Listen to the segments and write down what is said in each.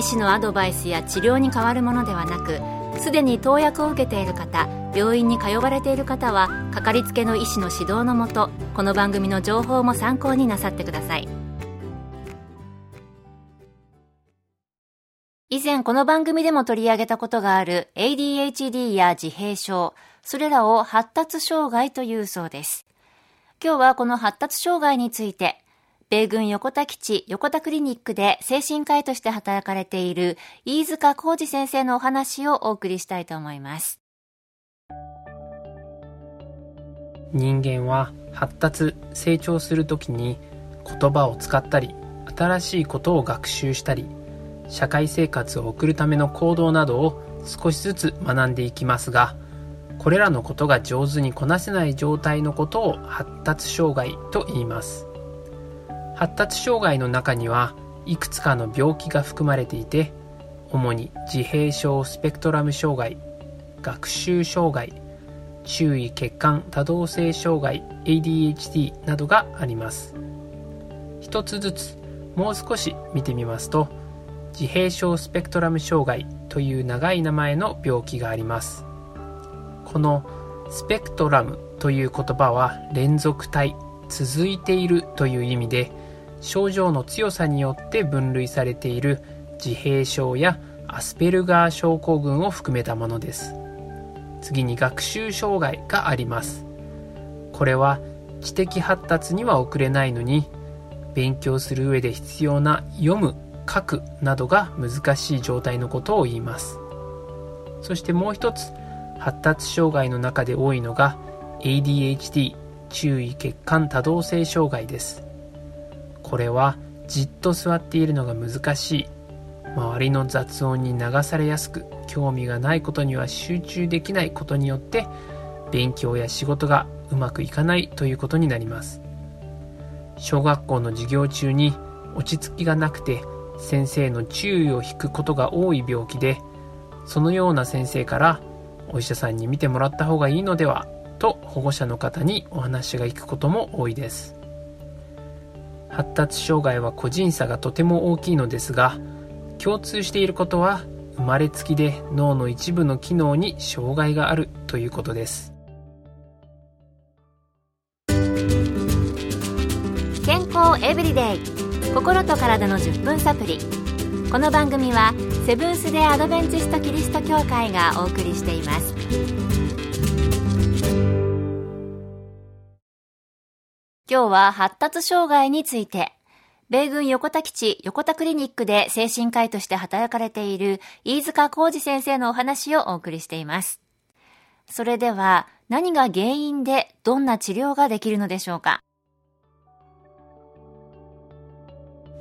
医師のアドバイスや治療に変わるものではなくすでに投薬を受けている方病院に通われている方はかかりつけの医師の指導のもとこの番組の情報も参考になさってください。以前この番組でも取り上げたことがある ADHD や自閉症それらを発達障害というそうです。今日はこの発達障害について米軍横田基地横田クリニックで精神科医として働かれている飯塚浩二先生のお話をお送りしたいと思います。人間は発達成長するときに言葉を使ったり新しいことを学習したり社会生活を送るための行動などを少しずつ学んでいきますがこれらのことが上手にこなせない状態のことを発達障害と言います発達障害の中にはいくつかの病気が含まれていて主に自閉症スペクトラム障害学習障害注意欠陥多動性障害 ADHD などがあります。一つずつもう少し見てみますと自閉症スペクトラム障害という長い名前の病気があります。このスペクトラムという言葉は連続体続いているという意味で症状の強さによって分類されている自閉症やアスペルガー症候群を含めたものです。次に学習障害があります。これは知的発達には遅れないのに勉強する上で必要な読む書くなどが難しい状態のことを言います。そしてもう一つ発達障害の中で多いのが ADHD 注意欠陥多動性障害です。これはじっと座っているのが難しい。周りの雑音に流されやすく興味がないことには集中できないことによって勉強や仕事がうまくいかないということになります。小学校の授業中に落ち着きがなくて先生の注意を引くことが多い病気でそのような先生からお医者さんに見てもらった方がいいのではと保護者の方にお話が行くことも多いです。発達障害は個人差がとても大きいのですが共通していることは生まれつきで脳の一部の機能に障害があるということです。健康エブリデイ。心と体の10分サプリ。この番組はセブンス・デ・アドベンチスト・キリスト教会がお送りしています。今日は発達障害について、米軍横田基地横田クリニックで精神科医として働かれている飯塚浩二先生のお話をお送りしています。それでは何が原因でどんな治療ができるのでしょうか？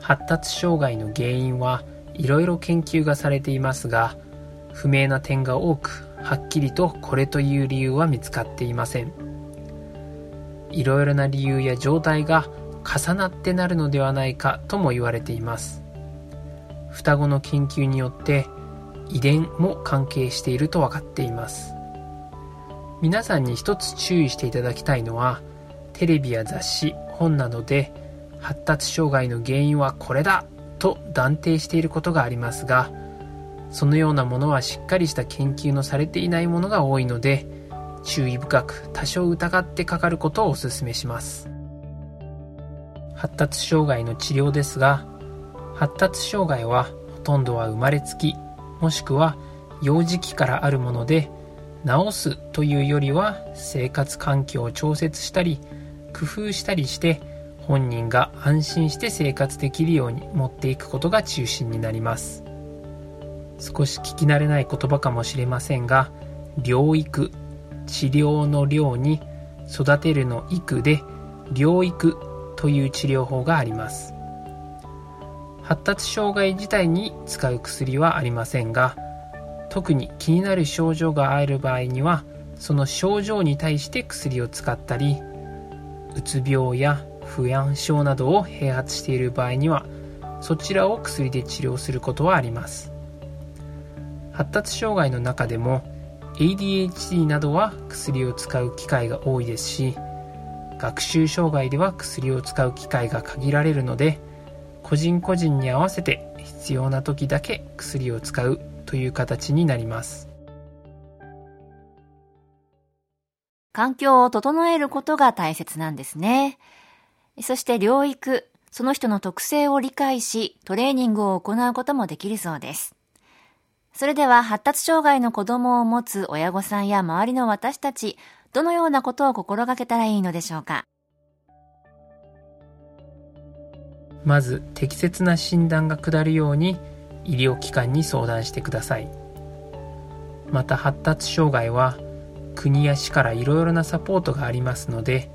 発達障害の原因はいろいろ研究がされていますが不明な点が多くはっきりとこれという理由は見つかっていません。いろいろな理由や状態が重なってなるのではないかとも言われています。双子の研究によって遺伝も関係していると分かっています。皆さんに一つ注意していただきたいのはテレビや雑誌本などで発達障害の原因はこれだと断定していることがありますがそのようなものはしっかりした研究のされていないものが多いので注意深く多少疑ってかかることをお勧めします。発達障害の治療ですが発達障害はほとんどは生まれつきもしくは幼児期からあるもので治すというよりは生活環境を調節したり工夫したりして本人が安心して生活できるように持っていくことが中心になります。少し聞き慣れない言葉かもしれませんが療育。治療の療に育てるの育で療育という治療法があります。発達障害自体に使う薬はありませんが特に気になる症状がある場合にはその症状に対して薬を使ったりうつ病や不安症などを併発している場合にはそちらを薬で治療することはあります。発達障害の中でも ADHD などは薬を使う機会が多いですし学習障害では薬を使う機会が限られるので個人個人に合わせて必要な時だけ薬を使うという形になります環境を整えることが大切なんですね。そして療育、その人の特性を理解し、トレーニングを行うこともできるそうです。それでは発達障害の子供を持つ親御さんや周りの私たち、どのようなことを心がけたらいいのでしょうか？まず適切な診断が下るように医療機関に相談してください。また発達障害は国や市からいろいろなサポートがありますので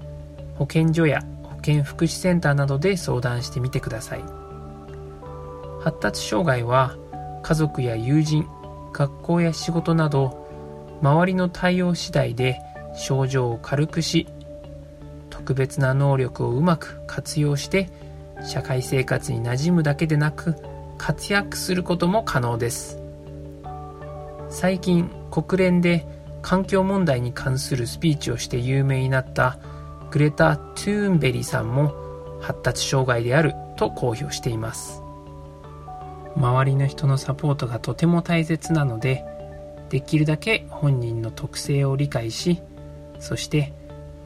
保健所や保健福祉センターなどで相談してみてください。発達障害は家族や友人学校や仕事など周りの対応次第で症状を軽くし特別な能力をうまく活用して社会生活に馴染むだけでなく活躍することも可能です。最近国連で環境問題に関するスピーチをして有名になったグレタ・トゥーンベリさんも発達障害であると公表しています。周りの人のサポートがとても大切なのでできるだけ本人の特性を理解しそして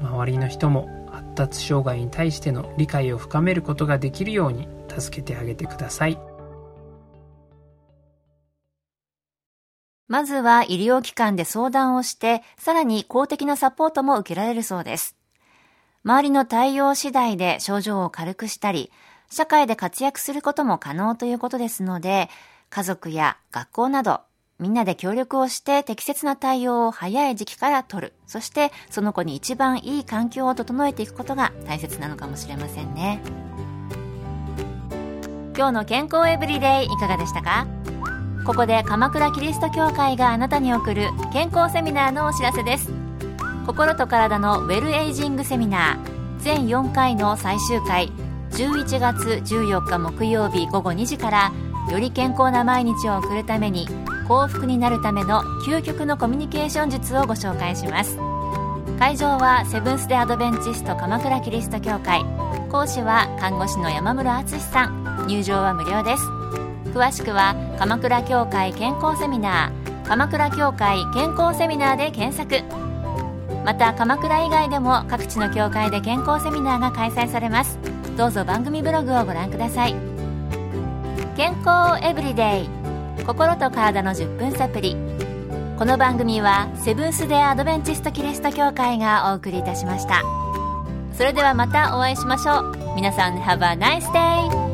周りの人も発達障害に対しての理解を深めることができるように助けてあげてください。まずは医療機関で相談をして、さらに公的なサポートも受けられるそうです。周りの対応次第で症状を軽くしたり、社会で活躍することも可能ということですので、家族や学校など、みんなで協力をして適切な対応を早い時期から取る。そしてその子に一番いい環境を整えていくことが大切なのかもしれませんね。今日の健康エブリデイいかがでしたか？ここで鎌倉キリスト教会があなたに送る健康セミナーのお知らせです心と体のウェルエイジングセミナー全4回の最終回11月14日木曜日午後2時からより健康な毎日を送るために幸福になるための究極のコミュニケーション術をご紹介します。会場はセブンス・デ・アドベンチスト鎌倉キリスト教会。講師は看護師の山室敦さん。入場は無料です。詳しくは鎌倉協会健康セミナー。鎌倉協会健康セミナーで検索。また鎌倉以外でも各地の協会で健康セミナーが開催されます。どうぞ番組ブログをご覧ください。健康エブリデイ心と体の10分サプリこの番組はセブンス・デ・アドベンチスト・キリスト教会がお送りいたしました。それではまたお会いしましょう。皆さん Have a nice day!